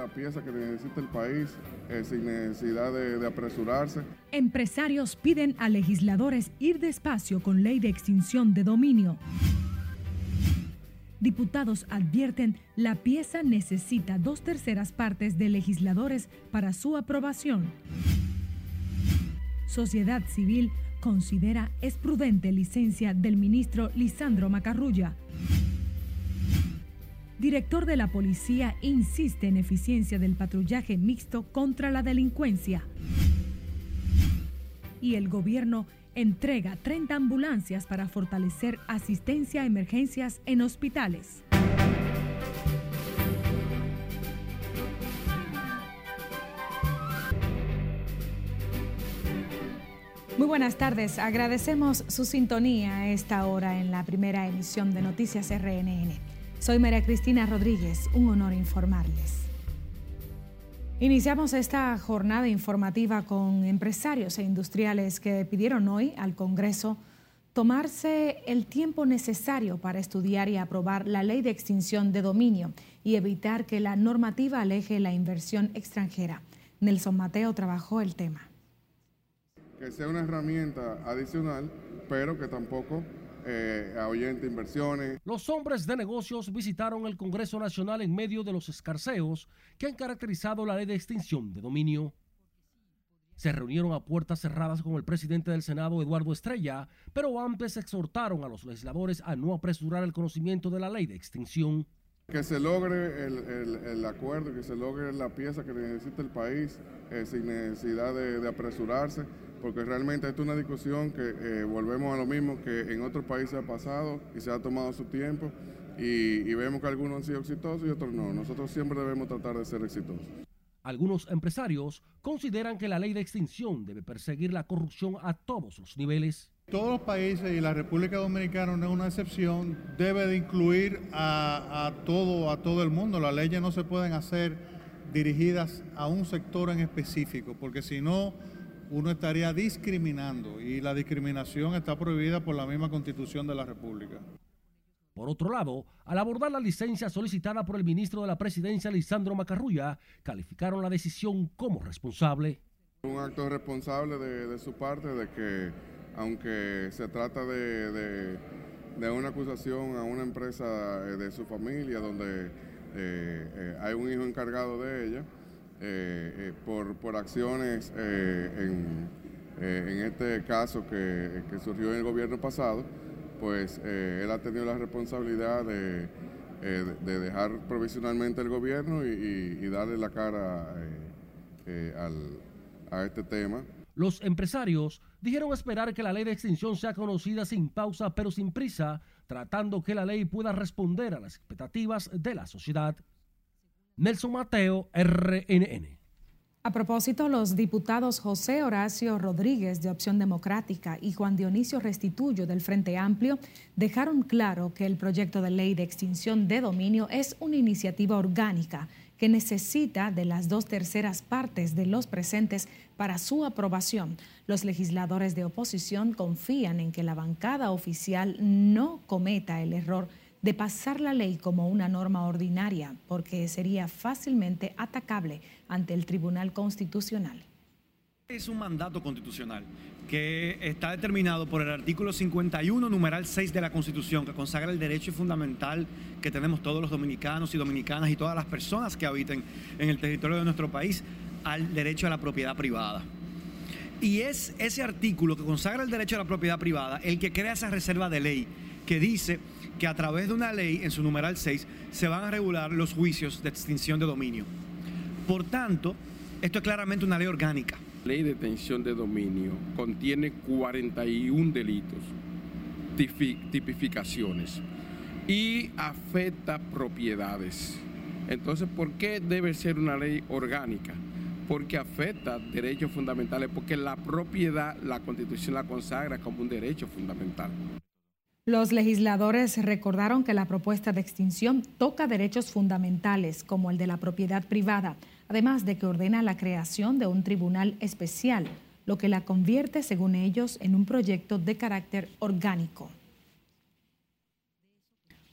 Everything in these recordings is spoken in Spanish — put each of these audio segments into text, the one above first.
la pieza que necesita el país eh, sin necesidad de, apresurarse. Empresarios piden a legisladores ir despacio con ley de extinción de dominio. Diputados advierten la pieza necesita dos terceras partes de legisladores para su aprobación. Sociedad Civil considera es prudente licencia del ministro Lisandro Macarrulla. Director de la policía insiste en eficiencia del patrullaje mixto contra la delincuencia. Y el gobierno entrega 30 ambulancias para fortalecer asistencia a emergencias en hospitales. Muy buenas tardes. Agradecemos su sintonía a esta hora en la primera emisión de Noticias RNN. Soy María Cristina Rodríguez. Un honor informarles. Iniciamos esta jornada informativa con empresarios e industriales que pidieron hoy al Congreso tomarse el tiempo necesario para estudiar y aprobar la ley de extinción de dominio y evitar que la normativa aleje la inversión extranjera. Nelson Mateo trabajó el tema que sea una herramienta adicional, pero que tampoco eh, ahuyente inversiones. Los hombres de negocios visitaron el Congreso Nacional en medio de los escarceos que han caracterizado la ley de extinción de dominio. Se reunieron a puertas cerradas con el presidente del Senado, Eduardo Estrella, pero antes exhortaron a los legisladores a no apresurar el conocimiento de la ley de extinción. Que se logre el, acuerdo, que se logre la pieza que necesita el país eh, sin necesidad de apresurarse porque realmente es una discusión que eh, volvemos a lo mismo que en otros países ha pasado y se ha tomado su tiempo y, vemos que algunos han sido exitosos y otros no. Nosotros siempre debemos tratar de ser exitosos. Algunos empresarios consideran que la ley de extinción debe perseguir la corrupción a todos los niveles. Todos los países y la República Dominicana no es una excepción, debe de incluir a, todo, a todo el mundo. Las leyes no se pueden hacer dirigidas a un sector en específico, porque si no uno estaría discriminando y la discriminación está prohibida por la misma constitución de la República. Por otro lado, al abordar la licencia solicitada por el ministro de la Presidencia, Lisandro Macarrulla, calificaron la decisión como responsable. Un acto responsable de, su parte de que, aunque se trata de, una acusación a una empresa eh, de su familia donde eh, eh, hay un hijo encargado de ella, por, acciones en, este caso que, surgió en el gobierno pasado, pues él ha tenido la responsabilidad de, de dejar provisionalmente el gobierno y, darle la cara al, a este tema. Los empresarios dijeron esperar que la ley de extinción sea conocida sin pausa pero sin prisa, tratando que la ley pueda responder a las expectativas de la sociedad. Nelson Mateo, RNN. A propósito, los diputados José Horacio Rodríguez de Opción Democrática y Juan Dionisio Restituyo del Frente Amplio dejaron claro que el proyecto de ley de extinción de dominio es una iniciativa orgánica que necesita de las dos terceras partes de los presentes para su aprobación. Los legisladores de oposición confían en que la bancada oficial no cometa el error de pasar la ley como una norma ordinaria, porque sería fácilmente atacable ante el Tribunal Constitucional. Es un mandato constitucional que está determinado por el artículo 51, numeral 6 de la Constitución, que consagra el derecho fundamental que tenemos todos los dominicanos y dominicanas y todas las personas que habiten en el territorio de nuestro país al derecho a la propiedad privada. Y es ese artículo que consagra el derecho a la propiedad privada el que crea esa reserva de ley que dice que a través de una ley, en su numeral 6, se van a regular los juicios de extinción de dominio. Por tanto, esto es claramente una ley orgánica. La ley de extinción de dominio contiene 41 delitos, tipificaciones y afecta propiedades. Entonces, ¿por qué debe ser una ley orgánica? Porque afecta derechos fundamentales, porque la propiedad, la constitución la consagra como un derecho fundamental. Los legisladores recordaron que la propuesta de extinción toca derechos fundamentales como el de la propiedad privada, además de que ordena la creación de un tribunal especial, lo que la convierte, según ellos, en un proyecto de carácter orgánico.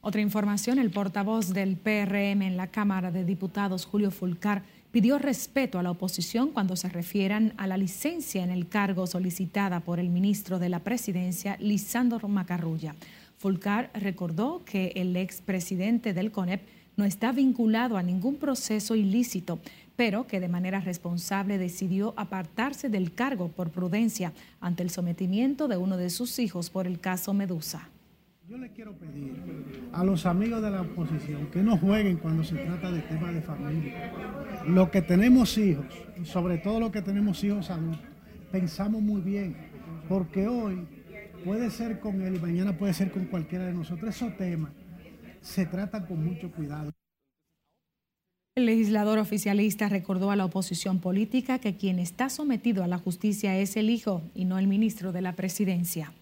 Otra información, el portavoz del PRM en la Cámara de Diputados, Julio Fulcar, pidió respeto a la oposición cuando se refieran a la licencia en el cargo solicitada por el ministro de la Presidencia, Lisandro Macarrulla. Fulcar recordó que el expresidente del CONEP no está vinculado a ningún proceso ilícito, pero que de manera responsable decidió apartarse del cargo por prudencia ante el sometimiento de uno de sus hijos por el caso Medusa. Yo le quiero pedir a los amigos de la oposición que no jueguen cuando se trata de temas de familia. Los que tenemos hijos, y sobre todo los que tenemos hijos adultos, pensamos muy bien, porque hoy puede ser con él y mañana puede ser con cualquiera de nosotros. Esos temas se tratan con mucho cuidado. El legislador oficialista recordó a la oposición política que quien está sometido a la justicia es el hijo y no el ministro de la presidencia.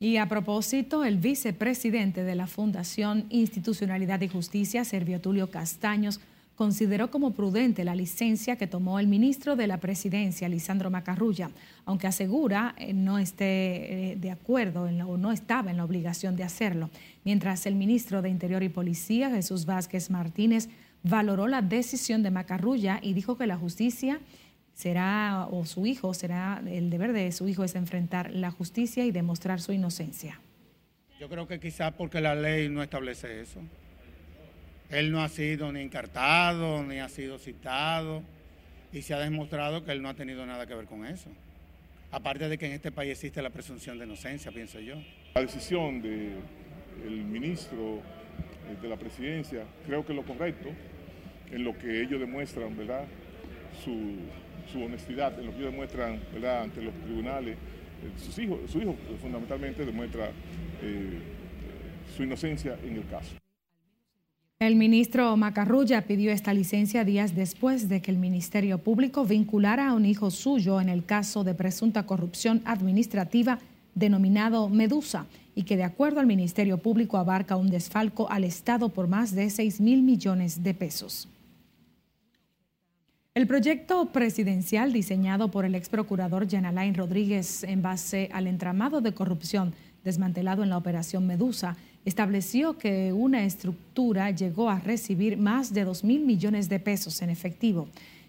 Y a propósito, el vicepresidente de la Fundación Institucionalidad y Justicia, Servio Tulio Castaños, consideró como prudente la licencia que tomó el ministro de la Presidencia, Lisandro Macarrulla, aunque asegura eh, no esté eh, de acuerdo o no estaba en la obligación de hacerlo. Mientras el ministro de Interior y Policía, Jesús Vázquez Martínez, valoró la decisión de Macarrulla y dijo que la justicia será, o su hijo, será, el deber de su hijo es enfrentar la justicia y demostrar su inocencia. Yo creo que quizás porque la ley no establece eso. Él no ha sido ni encartado, ni ha sido citado, y se ha demostrado que él no ha tenido nada que ver con eso. Aparte de que en este país existe la presunción de inocencia, pienso yo. La decisión del ministro eh, de la presidencia, creo que es lo correcto, en lo que ellos demuestran, ¿verdad? Su, honestidad, en lo que ellos demuestran. Ante los tribunales. Eh, sus hijos, su hijo fundamentalmente demuestra eh, su inocencia en el caso. El ministro Macarrulla pidió esta licencia días después de que el Ministerio Público vinculara a un hijo suyo en el caso de presunta corrupción administrativa denominado Medusa y que de acuerdo al Ministerio Público abarca un desfalco al Estado por más de 6 mil millones de pesos. El proyecto presidencial diseñado por el ex procurador Alain Rodríguez en base al entramado de corrupción desmantelado en la operación Medusa estableció que una estructura llegó a recibir más de 2 mil millones de pesos en efectivo,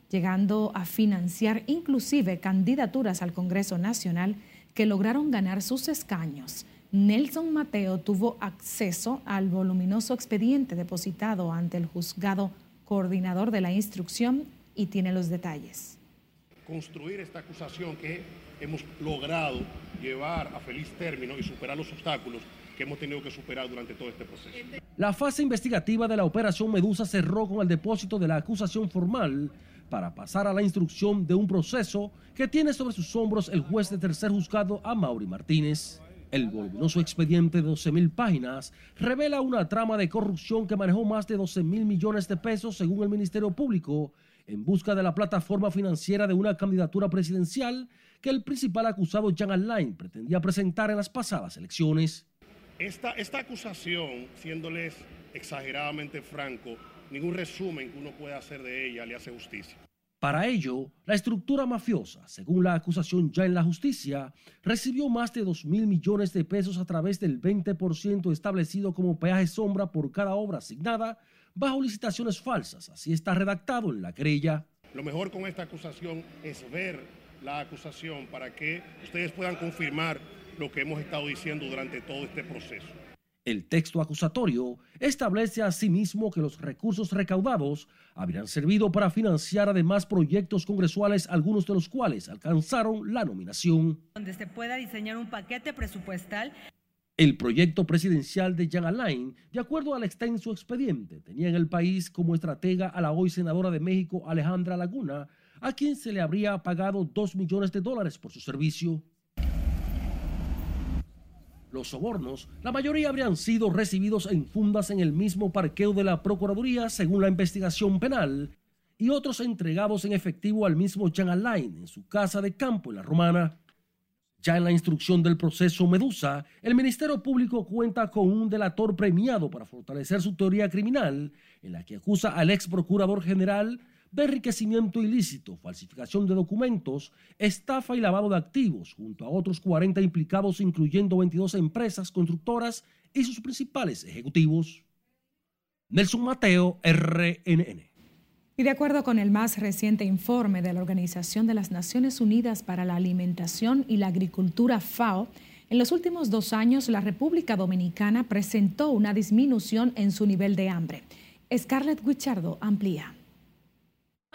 llegando a financiar inclusive candidaturas al Congreso Nacional que lograron ganar sus escaños. Nelson Mateo tuvo acceso al voluminoso expediente depositado ante el juzgado coordinador de la instrucción y tiene los detalles. Construir esta acusación que hemos logrado llevar a feliz término y superar los obstáculos que hemos tenido que superar durante todo este proceso. La fase investigativa de la operación Medusa cerró con el depósito de la acusación formal para pasar a la instrucción de un proceso que tiene sobre sus hombros el juez de tercer juzgado Amaury Martínez. El voluminoso expediente de 12 mil páginas revela una trama de corrupción que manejó más de 12 mil millones de pesos según el Ministerio Público en busca de la plataforma financiera de una candidatura presidencial que el principal acusado Jan Alain pretendía presentar en las pasadas elecciones. Esta, esta acusación, siéndoles exageradamente franco, ningún resumen que uno pueda hacer de ella le hace justicia. Para ello, la estructura mafiosa, según la acusación ya en la justicia, recibió más de 2 mil millones de pesos a través del 20% establecido como peaje sombra por cada obra asignada bajo licitaciones falsas. Así está redactado en la querella. Lo mejor con esta acusación es ver la acusación para que ustedes puedan confirmar lo que hemos estado diciendo durante todo este proceso. El texto acusatorio establece asimismo que los recursos recaudados habrían servido para financiar además proyectos congresuales, algunos de los cuales alcanzaron la nominación. Donde se pueda diseñar un paquete presupuestal. El proyecto presidencial de Jan Alain, de acuerdo al extenso expediente, tenía en el país como estratega a la hoy senadora de México Alejandra Laguna, a quien se le habría pagado dos millones de dólares por su servicio. Los sobornos, la mayoría habrían sido recibidos en fundas en el mismo parqueo de la Procuraduría, según la investigación penal, y otros entregados en efectivo al mismo Jean Alain en su casa de campo en la Romana. Ya en la instrucción del proceso Medusa, el Ministerio Público cuenta con un delator premiado para fortalecer su teoría criminal, en la que acusa al ex procurador general de enriquecimiento ilícito, falsificación de documentos, estafa y lavado de activos, junto a otros 40 implicados, incluyendo 22 empresas constructoras y sus principales ejecutivos. Nelson Mateo, RNN. Y de acuerdo con el más reciente informe de la Organización de las Naciones Unidas para la Alimentación y la Agricultura FAO, en los últimos dos años la República Dominicana presentó una disminución en su nivel de hambre. Scarlett Guichardo amplía.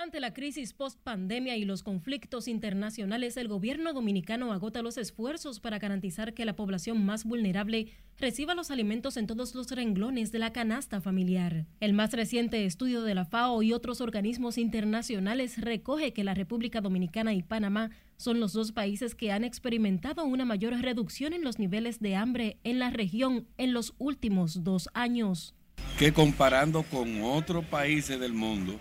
Ante la crisis post-pandemia y los conflictos internacionales, el gobierno dominicano agota los esfuerzos para garantizar que la población más vulnerable reciba los alimentos en todos los renglones de la canasta familiar. El más reciente estudio de la FAO y otros organismos internacionales recoge que la República Dominicana y Panamá son los dos países que han experimentado una mayor reducción en los niveles de hambre en la región en los últimos dos años. Que comparando con otros países del mundo,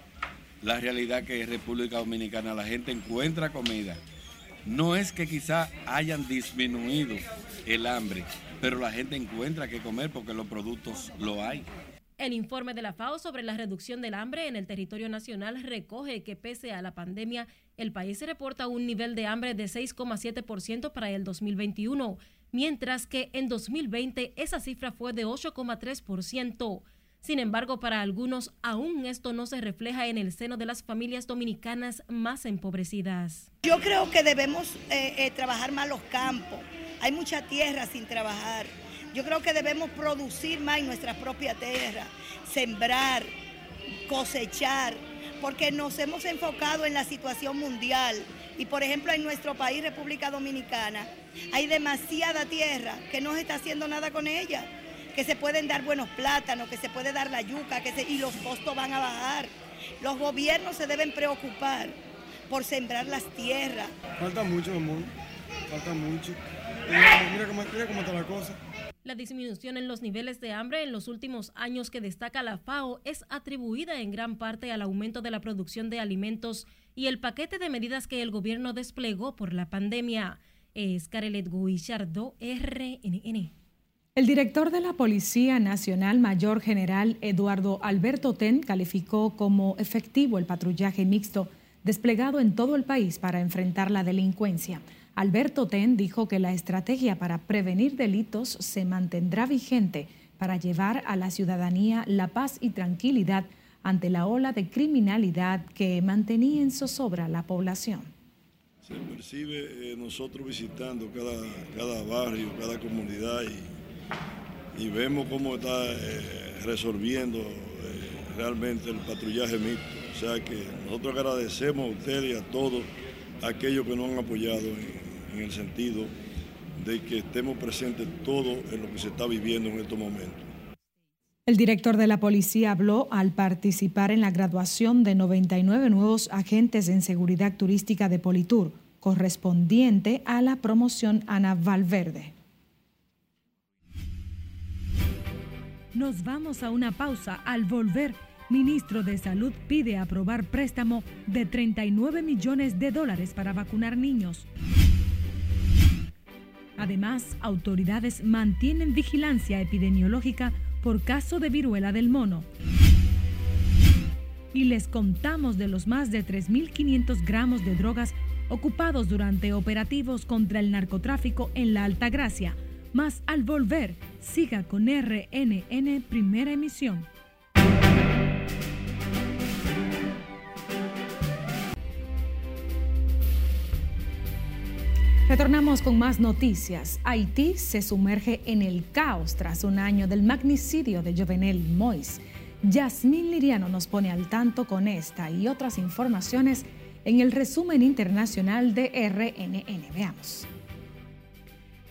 la realidad que en República Dominicana la gente encuentra comida. No es que quizá hayan disminuido el hambre, pero la gente encuentra que comer porque los productos lo hay. El informe de la FAO sobre la reducción del hambre en el territorio nacional recoge que pese a la pandemia, el país reporta un nivel de hambre de 6,7% para el 2021, mientras que en 2020 esa cifra fue de 8,3%. Sin embargo, para algunos aún esto no se refleja en el seno de las familias dominicanas más empobrecidas. Yo creo que debemos eh, eh, trabajar más los campos. Hay mucha tierra sin trabajar. Yo creo que debemos producir más en nuestra propia tierra, sembrar, cosechar, porque nos hemos enfocado en la situación mundial. Y por ejemplo en nuestro país, República Dominicana, hay demasiada tierra que no se está haciendo nada con ella que se pueden dar buenos plátanos, que se puede dar la yuca, que y los costos van a bajar. Los gobiernos se deben preocupar por sembrar las tierras. Falta mucho, amor. Falta mucho. Mira, cómo, está la cosa. La disminución en los niveles de hambre en los últimos años que destaca la FAO es atribuida en gran parte al aumento de la producción de alimentos y el paquete de medidas que el gobierno desplegó por la pandemia. Es Carelet Guillardo, RNN. El director de la Policía Nacional, Mayor General Eduardo Alberto Ten, calificó como efectivo el patrullaje mixto desplegado en todo el país para enfrentar la delincuencia. Alberto Ten dijo que la estrategia para prevenir delitos se mantendrá vigente para llevar a la ciudadanía la paz y tranquilidad ante la ola de criminalidad que mantenía en zozobra la población. Se percibe eh, nosotros visitando cada, cada barrio, cada comunidad y y vemos cómo está eh, resolviendo eh, realmente el patrullaje mixto. O sea que nosotros agradecemos a ustedes y a todos aquellos que nos han apoyado en, el sentido de que estemos presentes todos en lo que se está viviendo en estos momentos. El director de la policía habló al participar en la graduación de 99 nuevos agentes en seguridad turística de Politur, correspondiente a la promoción Ana Valverde. Nos vamos a una pausa. Al volver, ministro de Salud pide aprobar préstamo de 39 millones de dólares para vacunar niños. Además, autoridades mantienen vigilancia epidemiológica por caso de viruela del mono. Y les contamos de los más de 3.500 gramos de drogas ocupados durante operativos contra el narcotráfico en la Altagracia más al volver, siga con RNN Primera Emisión. Retornamos con más noticias. Haití se sumerge en el caos tras un año del magnicidio de Jovenel Mois. Yasmín Liriano nos pone al tanto con esta y otras informaciones en el resumen internacional de RNN. Veamos.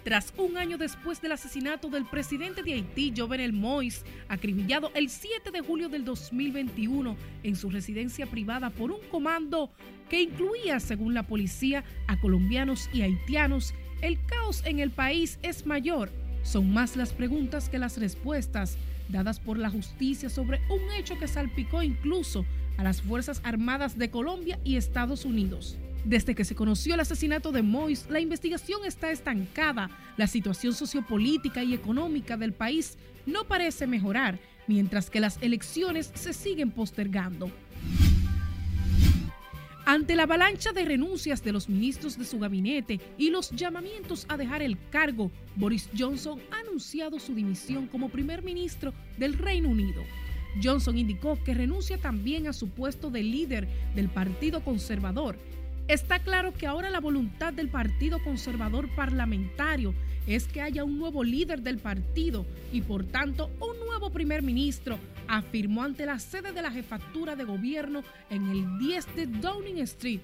Tras un año después del asesinato del presidente de Haití, Jovenel Moïse, acribillado el 7 de julio del 2021 en su residencia privada por un comando que incluía, según la policía, a colombianos y haitianos, el caos en el país es mayor. Son más las preguntas que las respuestas dadas por la justicia sobre un hecho que salpicó incluso a las Fuerzas Armadas de Colombia y Estados Unidos. Desde que se conoció el asesinato de Mois, la investigación está estancada. La situación sociopolítica y económica del país no parece mejorar, mientras que las elecciones se siguen postergando. Ante la avalancha de renuncias de los ministros de su gabinete y los llamamientos a dejar el cargo, Boris Johnson ha anunciado su dimisión como primer ministro del Reino Unido. Johnson indicó que renuncia también a su puesto de líder del Partido Conservador. Está claro que ahora la voluntad del Partido Conservador Parlamentario es que haya un nuevo líder del partido y por tanto un nuevo primer ministro afirmó ante la sede de la jefatura de gobierno en el 10 de Downing Street.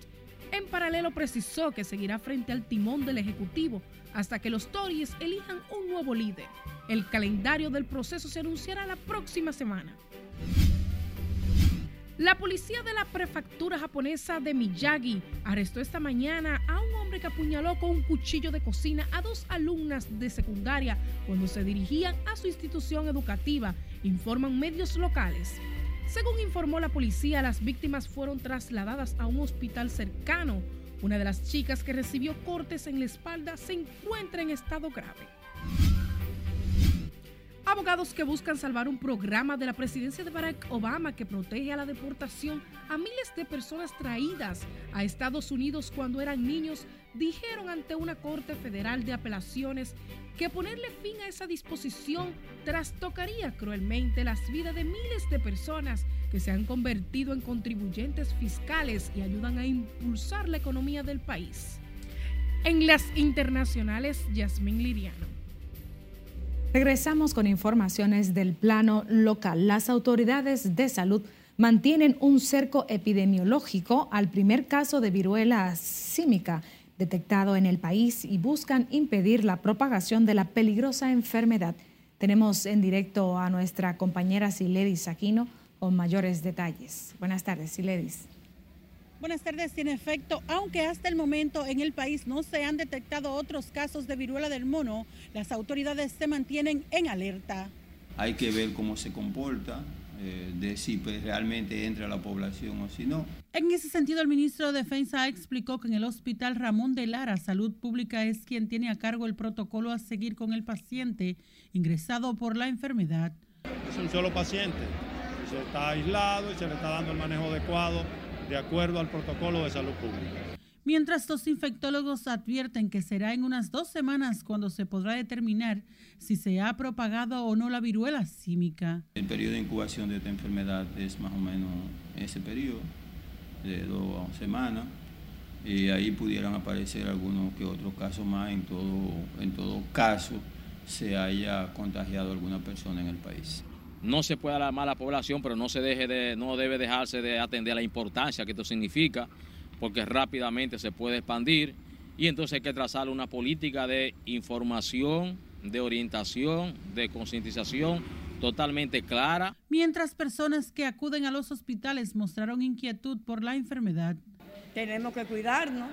En paralelo precisó que seguirá frente al timón del Ejecutivo hasta que los Tories elijan un nuevo líder. El calendario del proceso se anunciará la próxima semana. La policía de la prefectura japonesa de Miyagi arrestó esta mañana a un hombre que apuñaló con un cuchillo de cocina a dos alumnas de secundaria cuando se dirigían a su institución educativa, informan medios locales. Según informó la policía, las víctimas fueron trasladadas a un hospital cercano. Una de las chicas que recibió cortes en la espalda se encuentra en estado grave. Abogados que buscan salvar un programa de la presidencia de Barack Obama que protege a la deportación a miles de personas traídas a Estados Unidos cuando eran niños dijeron ante una Corte Federal de Apelaciones que ponerle fin a esa disposición trastocaría cruelmente las vidas de miles de personas que se han convertido en contribuyentes fiscales y ayudan a impulsar la economía del país. En las internacionales, Yasmín Liriano. Regresamos con informaciones del plano local. Las autoridades de salud mantienen un cerco epidemiológico al primer caso de viruela símica detectado en el país y buscan impedir la propagación de la peligrosa enfermedad. Tenemos en directo a nuestra compañera Siledis Aquino con mayores detalles. Buenas tardes, Siledis. Buenas tardes. En efecto, aunque hasta el momento en el país no se han detectado otros casos de viruela del mono, las autoridades se mantienen en alerta. Hay que ver cómo se comporta, eh, de si pues, realmente entra a la población o si no. En ese sentido, el ministro de Defensa explicó que en el hospital Ramón de Lara, Salud Pública es quien tiene a cargo el protocolo a seguir con el paciente ingresado por la enfermedad. Es un solo paciente, se está aislado y se le está dando el manejo adecuado de acuerdo al protocolo de salud pública. Mientras los infectólogos advierten que será en unas dos semanas cuando se podrá determinar si se ha propagado o no la viruela símica. El periodo de incubación de esta enfermedad es más o menos ese periodo, de dos semanas, y ahí pudieran aparecer algunos que otros casos más, en todo, en todo caso se haya contagiado alguna persona en el país no se puede alarmar a la población, pero no se deje de, no debe dejarse de atender la importancia que esto significa, porque rápidamente se puede expandir y entonces hay que trazar una política de información, de orientación, de concientización totalmente clara. Mientras personas que acuden a los hospitales mostraron inquietud por la enfermedad. Tenemos que cuidarnos,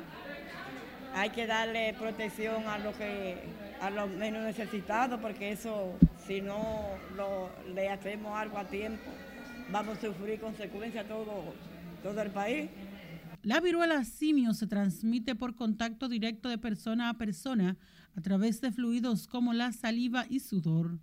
hay que darle protección a lo que a los menos necesitados, porque eso, si no le hacemos algo a tiempo, vamos a sufrir consecuencias todo, todo el país. La viruela simio se transmite por contacto directo de persona a persona a través de fluidos como la saliva y sudor.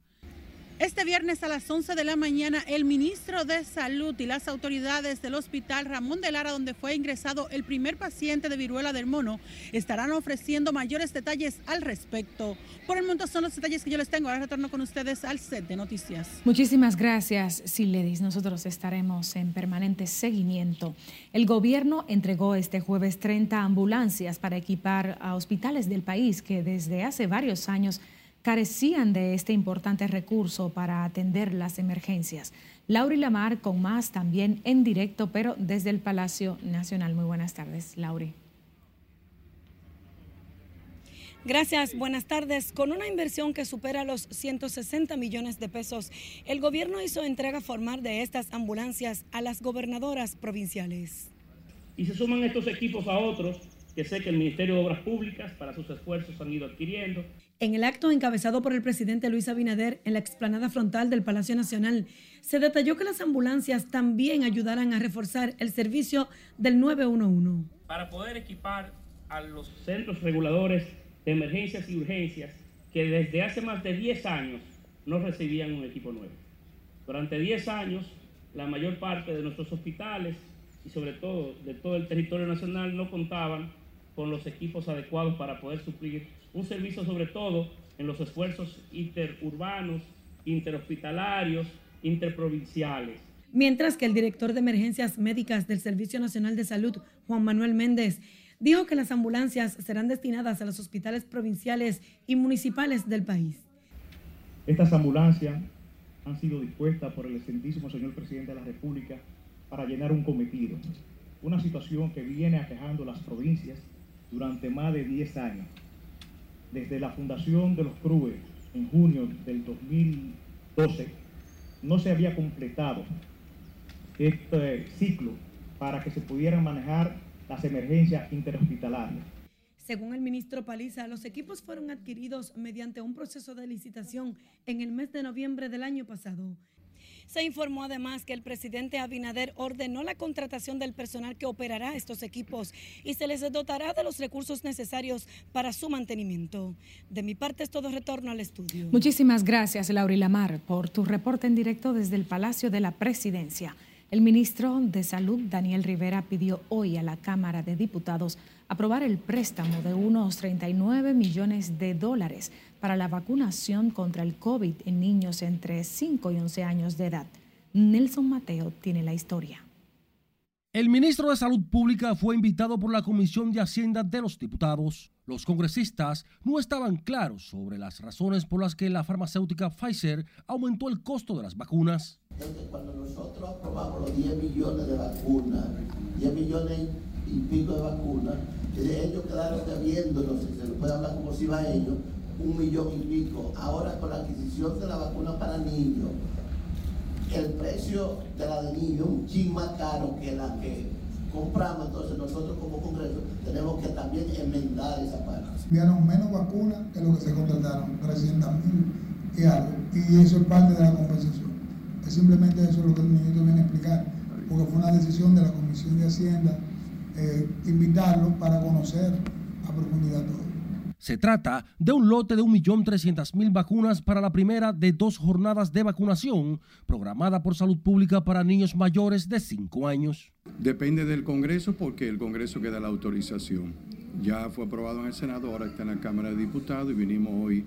Este viernes a las 11 de la mañana, el ministro de Salud y las autoridades del Hospital Ramón de Lara, donde fue ingresado el primer paciente de viruela del mono, estarán ofreciendo mayores detalles al respecto. Por el momento son los detalles que yo les tengo. Ahora retorno con ustedes al set de noticias. Muchísimas gracias, Siledis. Nosotros estaremos en permanente seguimiento. El gobierno entregó este jueves 30 ambulancias para equipar a hospitales del país que desde hace varios años carecían de este importante recurso para atender las emergencias. Lauri Lamar con más también en directo, pero desde el Palacio Nacional. Muy buenas tardes, Lauri. Gracias, buenas tardes. Con una inversión que supera los 160 millones de pesos, el gobierno hizo entrega formal de estas ambulancias a las gobernadoras provinciales. Y se suman estos equipos a otros que sé que el Ministerio de Obras Públicas para sus esfuerzos han ido adquiriendo en el acto encabezado por el presidente Luis Abinader en la explanada frontal del Palacio Nacional, se detalló que las ambulancias también ayudarán a reforzar el servicio del 911. Para poder equipar a los centros reguladores de emergencias y urgencias que desde hace más de 10 años no recibían un equipo nuevo. Durante 10 años, la mayor parte de nuestros hospitales y sobre todo de todo el territorio nacional no contaban con los equipos adecuados para poder suplir un servicio sobre todo en los esfuerzos interurbanos, interhospitalarios, interprovinciales. Mientras que el director de emergencias médicas del Servicio Nacional de Salud, Juan Manuel Méndez, dijo que las ambulancias serán destinadas a los hospitales provinciales y municipales del país. Estas ambulancias han sido dispuestas por el excelentísimo señor presidente de la República para llenar un cometido, una situación que viene aquejando las provincias durante más de 10 años. Desde la fundación de los CRUE en junio del 2012, no se había completado este ciclo para que se pudieran manejar las emergencias interhospitalarias. Según el ministro Paliza, los equipos fueron adquiridos mediante un proceso de licitación en el mes de noviembre del año pasado. Se informó además que el presidente Abinader ordenó la contratación del personal que operará estos equipos y se les dotará de los recursos necesarios para su mantenimiento. De mi parte es todo retorno al estudio. Muchísimas gracias, Laura Lamar, por tu reporte en directo desde el Palacio de la Presidencia. El ministro de Salud, Daniel Rivera, pidió hoy a la Cámara de Diputados aprobar el préstamo de unos 39 millones de dólares para la vacunación contra el COVID en niños entre 5 y 11 años de edad. Nelson Mateo tiene la historia. El ministro de Salud Pública fue invitado por la Comisión de Hacienda de los Diputados. Los congresistas no estaban claros sobre las razones por las que la farmacéutica Pfizer aumentó el costo de las vacunas. Cuando nosotros aprobamos los 10 millones de vacunas, 10 millones y pico de vacunas, ellos quedaron debiéndonos, si se lo puede hablar como si va a ellos, un millón y pico. Ahora con la adquisición de la vacuna para niños, el precio de la de niños es un chin más caro que la que compramos, entonces nosotros como Congreso tenemos que también enmendar esa parte. Enviaron menos vacunas que lo que se contrataron, 300 mil y algo, y eso es parte de la compensación. Es simplemente eso lo que el ministro viene a explicar, porque fue una decisión de la Comisión de Hacienda eh, invitarlo para conocer a profundidad todo. Se trata de un lote de 1.300.000 vacunas para la primera de dos jornadas de vacunación programada por Salud Pública para niños mayores de 5 años. Depende del Congreso porque el Congreso queda la autorización. Ya fue aprobado en el Senado, ahora está en la Cámara de Diputados y vinimos hoy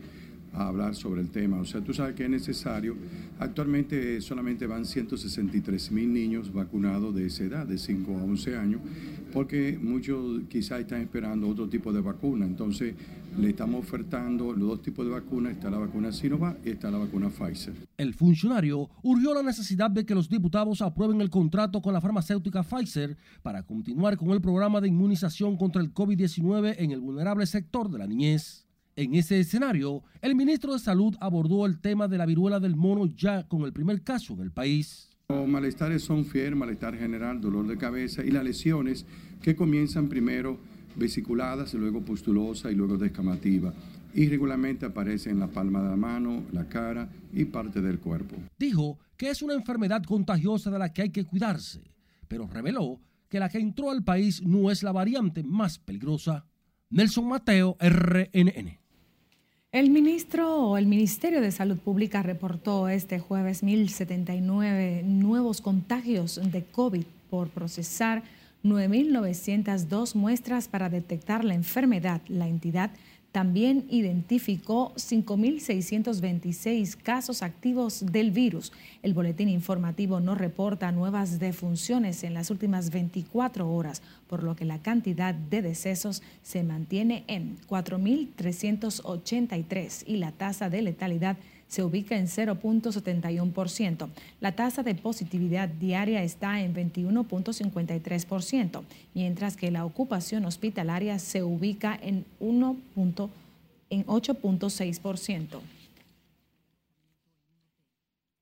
a hablar sobre el tema. O sea, tú sabes que es necesario. Actualmente solamente van 163 mil niños vacunados de esa edad, de 5 a 11 años, porque muchos quizás están esperando otro tipo de vacuna. Entonces, le estamos ofertando los dos tipos de vacunas. Está la vacuna Sinovac y está la vacuna Pfizer. El funcionario urgió la necesidad de que los diputados aprueben el contrato con la farmacéutica Pfizer para continuar con el programa de inmunización contra el COVID-19 en el vulnerable sector de la niñez. En ese escenario, el ministro de Salud abordó el tema de la viruela del mono ya con el primer caso en el país. Los malestares son fiebre, malestar general, dolor de cabeza y las lesiones que comienzan primero vesiculadas, luego pustulosa y luego descamativa. Y regularmente aparecen en la palma de la mano, la cara y parte del cuerpo. Dijo que es una enfermedad contagiosa de la que hay que cuidarse, pero reveló que la que entró al país no es la variante más peligrosa. Nelson Mateo, RNN. El ministro o el Ministerio de Salud Pública reportó este jueves 1.079 nuevos contagios de COVID por procesar 9.902 muestras para detectar la enfermedad. La entidad también identificó 5.626 casos activos del virus. El boletín informativo no reporta nuevas defunciones en las últimas 24 horas, por lo que la cantidad de decesos se mantiene en 4.383 y la tasa de letalidad se ubica en 0.71%. La tasa de positividad diaria está en 21.53%, mientras que la ocupación hospitalaria se ubica en, 1. en 8.6%.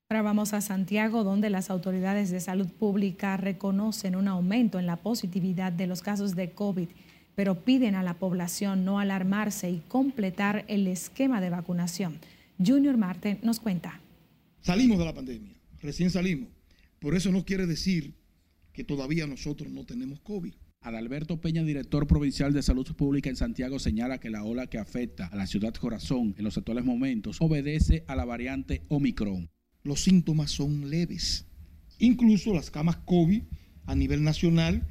Ahora vamos a Santiago, donde las autoridades de salud pública reconocen un aumento en la positividad de los casos de COVID, pero piden a la población no alarmarse y completar el esquema de vacunación. Junior Marte nos cuenta. Salimos de la pandemia, recién salimos. Por eso no quiere decir que todavía nosotros no tenemos COVID. Adalberto Peña, director provincial de Salud Pública en Santiago, señala que la ola que afecta a la ciudad corazón en los actuales momentos obedece a la variante Omicron. Los síntomas son leves. Incluso las camas COVID a nivel nacional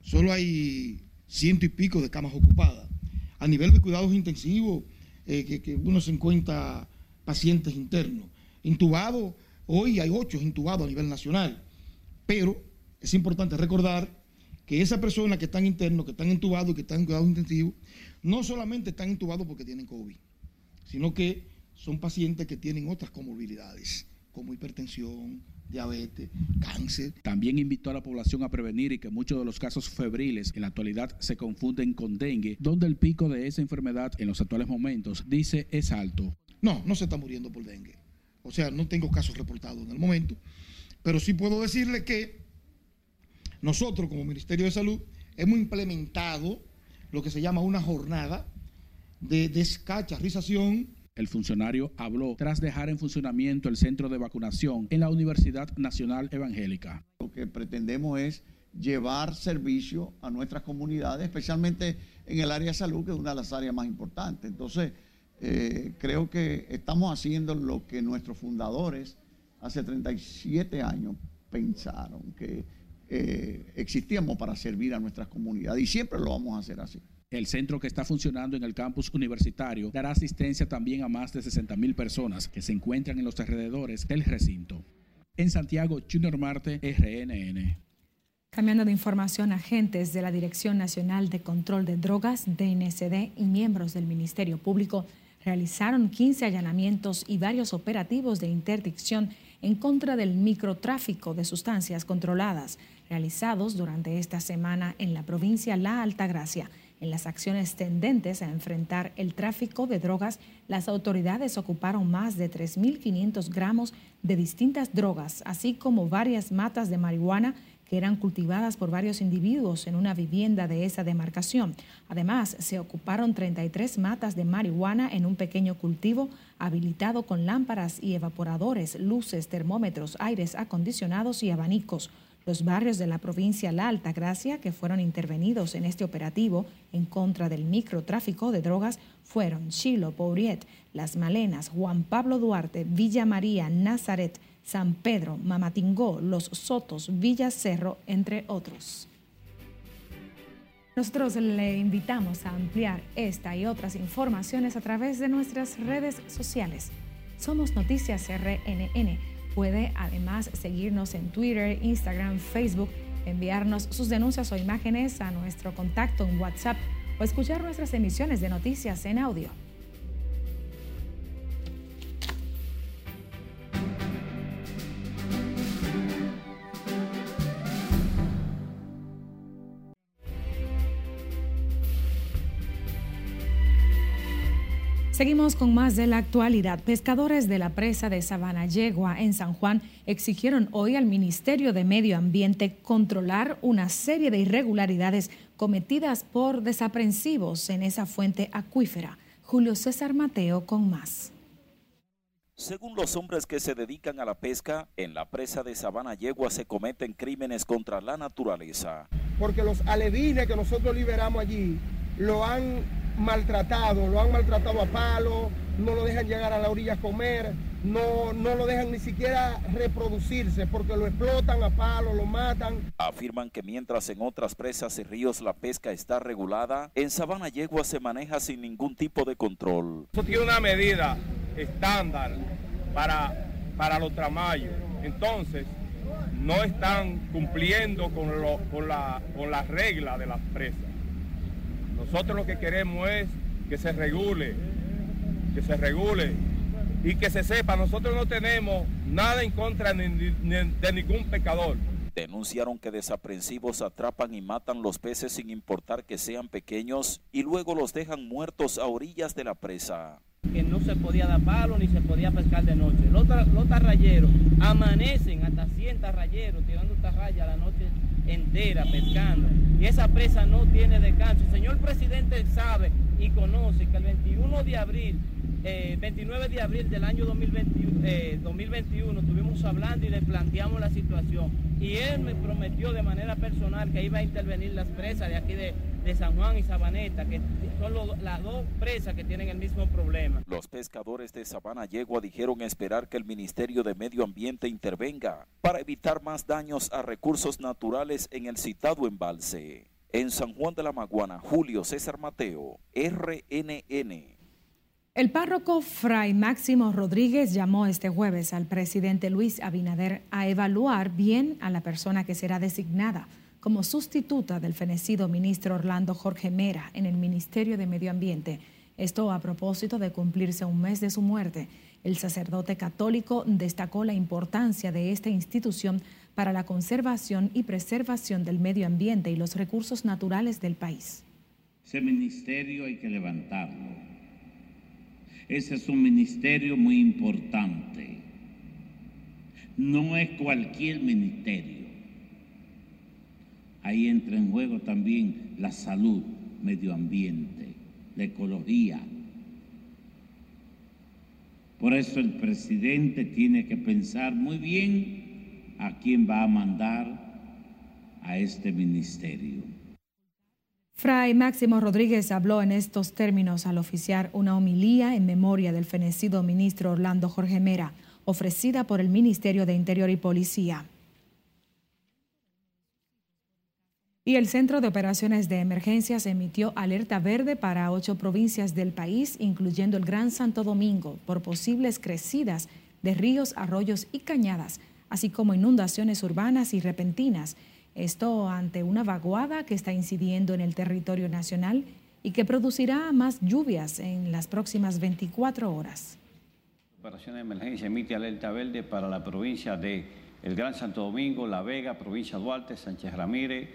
solo hay ciento y pico de camas ocupadas. A nivel de cuidados intensivos, eh, que, que, uno se encuentra pacientes internos. Intubados, hoy hay ocho intubados a nivel nacional. Pero es importante recordar que esas personas que están internos, que están intubados y que están en cuidados intensivos, no solamente están intubados porque tienen COVID, sino que son pacientes que tienen otras comorbilidades, como hipertensión, diabetes, cáncer. También invitó a la población a prevenir y que muchos de los casos febriles en la actualidad se confunden con dengue, donde el pico de esa enfermedad en los actuales momentos, dice, es alto. No, no se está muriendo por dengue. O sea, no tengo casos reportados en el momento, pero sí puedo decirle que nosotros como Ministerio de Salud hemos implementado lo que se llama una jornada de descacharrización el funcionario habló tras dejar en funcionamiento el centro de vacunación en la Universidad Nacional Evangélica. Lo que pretendemos es llevar servicio a nuestras comunidades, especialmente en el área de salud, que es una de las áreas más importantes. Entonces, eh, creo que estamos haciendo lo que nuestros fundadores hace 37 años pensaron, que eh, existíamos para servir a nuestras comunidades y siempre lo vamos a hacer así. El centro que está funcionando en el campus universitario dará asistencia también a más de 60 mil personas que se encuentran en los alrededores del recinto. En Santiago, Junior Marte, RNN. Cambiando de información, agentes de la Dirección Nacional de Control de Drogas, DNCD, y miembros del Ministerio Público realizaron 15 allanamientos y varios operativos de interdicción en contra del microtráfico de sustancias controladas realizados durante esta semana en la provincia La Altagracia en las acciones tendentes a enfrentar el tráfico de drogas, las autoridades ocuparon más de 3.500 gramos de distintas drogas, así como varias matas de marihuana que eran cultivadas por varios individuos en una vivienda de esa demarcación. Además, se ocuparon 33 matas de marihuana en un pequeño cultivo habilitado con lámparas y evaporadores, luces, termómetros, aires acondicionados y abanicos. Los barrios de la provincia La Alta Gracia que fueron intervenidos en este operativo en contra del microtráfico de drogas fueron Chilo, Pouriet, Las Malenas, Juan Pablo Duarte, Villa María, Nazaret, San Pedro, Mamatingó, Los Sotos, Villa Cerro, entre otros. Nosotros le invitamos a ampliar esta y otras informaciones a través de nuestras redes sociales. Somos Noticias RNN Puede además seguirnos en Twitter, Instagram, Facebook, enviarnos sus denuncias o imágenes a nuestro contacto en WhatsApp o escuchar nuestras emisiones de noticias en audio. Seguimos con más de la actualidad. Pescadores de la presa de Sabana Yegua en San Juan exigieron hoy al Ministerio de Medio Ambiente controlar una serie de irregularidades cometidas por desaprensivos en esa fuente acuífera. Julio César Mateo con más. Según los hombres que se dedican a la pesca, en la presa de Sabana Yegua se cometen crímenes contra la naturaleza. Porque los alevines que nosotros liberamos allí lo han maltratado, lo han maltratado a palo, no lo dejan llegar a la orilla a comer, no, no lo dejan ni siquiera reproducirse porque lo explotan a palo, lo matan. Afirman que mientras en otras presas y ríos la pesca está regulada, en Sabana Yegua se maneja sin ningún tipo de control. Eso tiene una medida estándar para, para los tramayos. Entonces, no están cumpliendo con, lo, con, la, con la regla de las presas. Nosotros lo que queremos es que se regule, que se regule y que se sepa, nosotros no tenemos nada en contra de, ningún pecador. Denunciaron que desaprensivos atrapan y matan los peces sin importar que sean pequeños y luego los dejan muertos a orillas de la presa. Que no se podía dar palo ni se podía pescar de noche. Los, los tarrayeros amanecen hasta 100 tarrayeros tirando tarraya la noche entera pescando. Y esa presa no tiene descanso. El señor presidente sabe y conoce que el 21 de abril, 29 eh, de abril del año 2021, 2021, eh, estuvimos hablando y le planteamos la situación. Y él me prometió de manera personal que iba a intervenir las presas de aquí de, de San Juan y Sabaneta, que son las dos presas que tienen el mismo problema. Los pescadores de Sabana Yegua dijeron esperar que el Ministerio de Medio Ambiente intervenga para evitar más daños a recursos naturales en el citado embalse. En San Juan de la Maguana, Julio César Mateo, RNN. El párroco Fray Máximo Rodríguez llamó este jueves al presidente Luis Abinader a evaluar bien a la persona que será designada como sustituta del fenecido ministro Orlando Jorge Mera en el Ministerio de Medio Ambiente. Esto a propósito de cumplirse un mes de su muerte. El sacerdote católico destacó la importancia de esta institución para la conservación y preservación del medio ambiente y los recursos naturales del país. Ese ministerio hay que levantarlo ese es un ministerio muy importante. No es cualquier ministerio. Ahí entra en juego también la salud, medio ambiente, la ecología. Por eso el presidente tiene que pensar muy bien a quién va a mandar a este ministerio. Fray Máximo Rodríguez habló en estos términos al oficiar una homilía en memoria del fenecido ministro Orlando Jorge Mera, ofrecida por el Ministerio de Interior y Policía. Y el Centro de Operaciones de Emergencias emitió alerta verde para ocho provincias del país, incluyendo el Gran Santo Domingo, por posibles crecidas de ríos, arroyos y cañadas, así como inundaciones urbanas y repentinas esto ante una vaguada que está incidiendo en el territorio nacional y que producirá más lluvias en las próximas 24 horas. Operación de emergencia emite alerta verde para la provincia de El Gran Santo Domingo, La Vega, provincia Duarte, Sánchez Ramírez,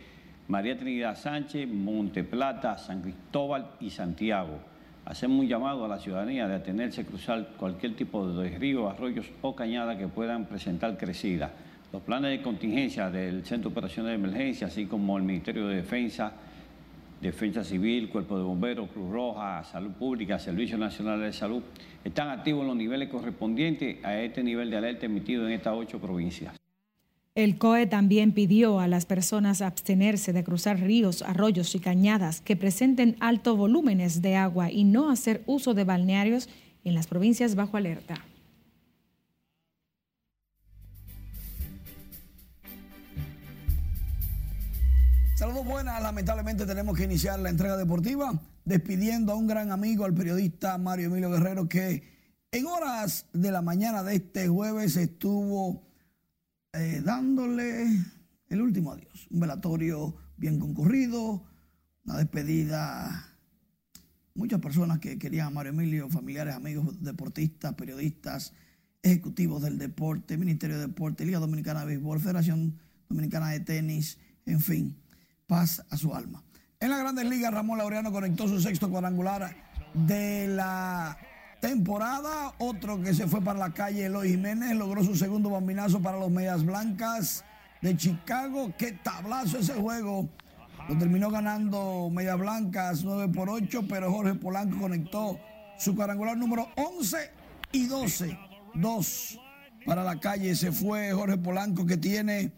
María Trinidad Sánchez, Monte Plata, San Cristóbal y Santiago. Hacemos un llamado a la ciudadanía de atenerse a cruzar cualquier tipo de río, arroyos o cañada que puedan presentar crecida. Los planes de contingencia del Centro de Operaciones de Emergencia, así como el Ministerio de Defensa, Defensa Civil, Cuerpo de Bomberos, Cruz Roja, Salud Pública, Servicio Nacional de Salud, están activos en los niveles correspondientes a este nivel de alerta emitido en estas ocho provincias. El COE también pidió a las personas abstenerse de cruzar ríos, arroyos y cañadas que presenten altos volúmenes de agua y no hacer uso de balnearios en las provincias bajo alerta. Saludos buenas, lamentablemente tenemos que iniciar la entrega deportiva despidiendo a un gran amigo, al periodista Mario Emilio Guerrero, que en horas de la mañana de este jueves estuvo eh, dándole el último adiós. Un velatorio bien concurrido, una despedida. Muchas personas que querían a Mario Emilio, familiares, amigos, deportistas, periodistas, ejecutivos del deporte, Ministerio de Deporte, Liga Dominicana de Béisbol, Federación Dominicana de Tenis, en fin paz a su alma. En la Grandes Ligas, Ramón Laureano conectó su sexto cuadrangular de la temporada. Otro que se fue para la calle, Eloy Jiménez, logró su segundo bambinazo para los Medias Blancas de Chicago. Qué tablazo ese juego. Lo terminó ganando Medias Blancas 9 por 8, pero Jorge Polanco conectó su cuadrangular número 11 y 12. Dos para la calle. Se fue Jorge Polanco que tiene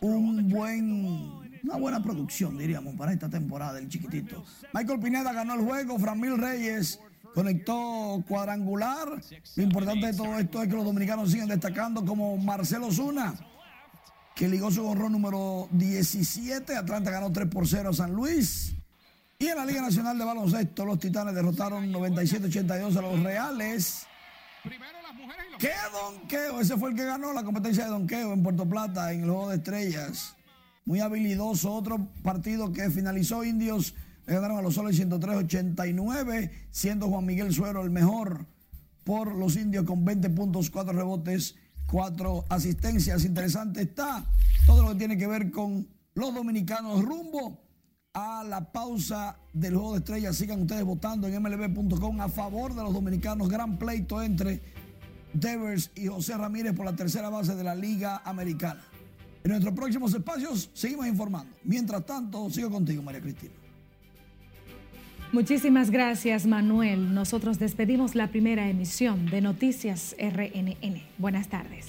un buen, una buena producción, diríamos, para esta temporada, el chiquitito. Michael Pineda ganó el juego, Framil Reyes conectó cuadrangular. Lo importante de todo esto es que los dominicanos siguen destacando como Marcelo Zuna, que ligó su honrón número 17. Atlanta ganó 3 por 0 a San Luis. Y en la Liga Nacional de Baloncesto, los Titanes derrotaron 97-82 a los Reales. ¿Qué donqueo? Ese fue el que ganó la competencia de donqueo en Puerto Plata, en el Juego de Estrellas. Muy habilidoso. Otro partido que finalizó Indios. Le ganaron a los soles 103-89, siendo Juan Miguel Suero el mejor por los indios con 20 puntos, 4 rebotes, 4 asistencias. Interesante está todo lo que tiene que ver con los dominicanos rumbo a la pausa del juego de estrellas. Sigan ustedes votando en mlb.com a favor de los dominicanos. Gran pleito entre Devers y José Ramírez por la tercera base de la Liga Americana. En nuestros próximos espacios seguimos informando. Mientras tanto, sigo contigo, María Cristina. Muchísimas gracias, Manuel. Nosotros despedimos la primera emisión de Noticias RNN. Buenas tardes.